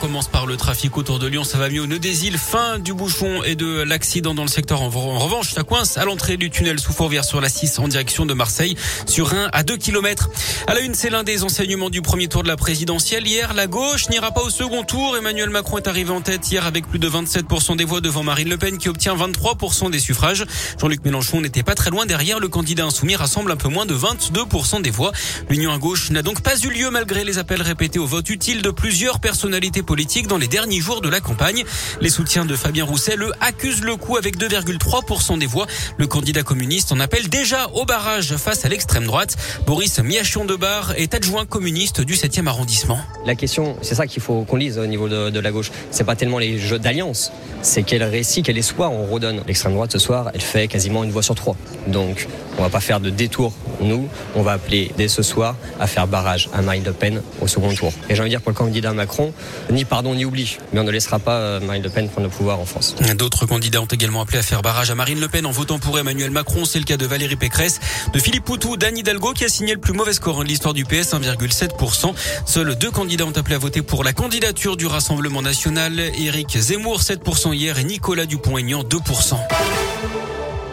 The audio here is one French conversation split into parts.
Commence par le trafic autour de Lyon. Ça va mieux au nœud des îles. Fin du bouchon et de l'accident dans le secteur. En, revanche, ça coince à l'entrée du tunnel sous Fourvière sur la 6 en direction de Marseille sur 1 à 2 km. À la une, c'est l'un des enseignements du premier tour de la présidentielle. Hier, la gauche n'ira pas au second tour. Emmanuel Macron est arrivé en tête hier avec plus de 27% des voix devant Marine Le Pen qui obtient 23% des suffrages. Jean-Luc Mélenchon n'était pas très loin derrière. Le candidat insoumis rassemble un peu moins de 22% des voix. L'union à gauche n'a donc pas eu lieu malgré les appels répétés au vote utile de plusieurs personnalités politique dans les derniers jours de la campagne. Les soutiens de Fabien Roussel, accusent le coup avec 2,3% des voix. Le candidat communiste en appelle déjà au barrage face à l'extrême droite. Boris Miachon de Bar est adjoint communiste du 7e arrondissement. La question, c'est ça qu'il faut qu'on lise au niveau de, de la gauche. C'est pas tellement les jeux d'alliance, c'est quel récit, quel espoir on redonne. L'extrême droite ce soir, elle fait quasiment une voix sur trois. Donc, on va pas faire de détour. Nous, on va appeler dès ce soir à faire barrage à Marine Le Pen au second tour. Et j'ai envie de dire pour le candidat Macron, ni pardon ni oubli. Mais on ne laissera pas euh, Marine Le Pen prendre le pouvoir en France. D'autres candidats ont également appelé à faire barrage à Marine Le Pen en votant pour Emmanuel Macron. C'est le cas de Valérie Pécresse, de Philippe Poutou, d'Anne Hidalgo qui a signé le plus mauvais score de l'histoire du PS, 1,7%. Seuls deux candidats ont appelé à voter pour la candidature du Rassemblement national. Éric Zemmour, 7% hier et Nicolas Dupont-Aignan, 2%.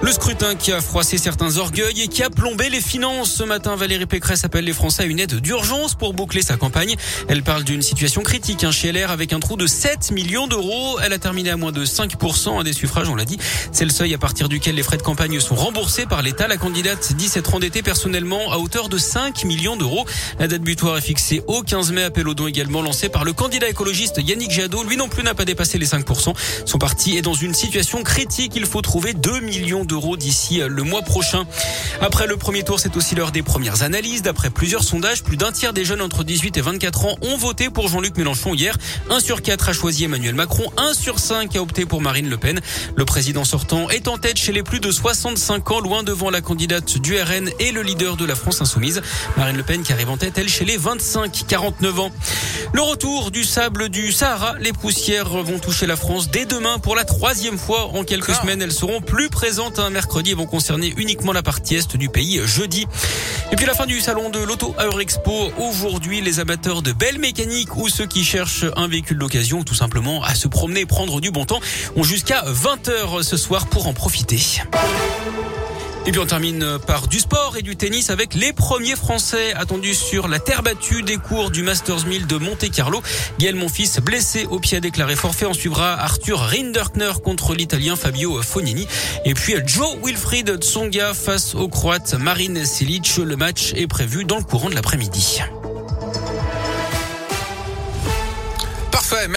Le scrutin qui a froissé certains orgueils et qui a plombé les finances. Ce matin, Valérie Pécresse appelle les Français à une aide d'urgence pour boucler sa campagne. Elle parle d'une situation critique hein, chez LR avec un trou de 7 millions d'euros. Elle a terminé à moins de 5% des suffrages, on l'a dit. C'est le seuil à partir duquel les frais de campagne sont remboursés par l'État. La candidate dit s'être endettée personnellement à hauteur de 5 millions d'euros. La date butoir est fixée au 15 mai. Appel au don également lancé par le candidat écologiste Yannick Jadot. Lui non plus n'a pas dépassé les 5%. Son parti est dans une situation critique. Il faut trouver 2 millions d'euros d'ici euh, le mois prochain. Après le premier tour, c'est aussi l'heure des premières analyses. D'après plusieurs sondages, plus d'un tiers des jeunes entre 18 et 24 ans ont voté pour Jean-Luc Mélenchon hier. 1 sur 4 a choisi Emmanuel Macron, 1 sur 5 a opté pour Marine Le Pen. Le président sortant est en tête chez les plus de 65 ans, loin devant la candidate du RN et le leader de la France insoumise. Marine Le Pen qui arrive en tête, elle, chez les 25-49 ans. Le retour du sable du Sahara. Les poussières vont toucher la France dès demain pour la troisième fois en quelques semaines. Elles seront plus présentes mercredi vont concerner uniquement la partie est du pays jeudi. Et puis la fin du salon de l'auto à Eurexpo. Aujourd'hui, les amateurs de belles mécaniques ou ceux qui cherchent un véhicule d'occasion tout simplement à se promener et prendre du bon temps ont jusqu'à 20h ce soir pour en profiter. Et puis on termine par du sport et du tennis avec les premiers Français attendus sur la terre battue des cours du Masters 1000 de Monte Carlo. Gaël Monfils blessé au pied a déclaré forfait. On suivra Arthur Rinderkner contre l'Italien Fabio Fognini. Et puis Joe Wilfried Tsonga face au Croate Marine Silic. Le match est prévu dans le courant de l'après-midi. Parfait.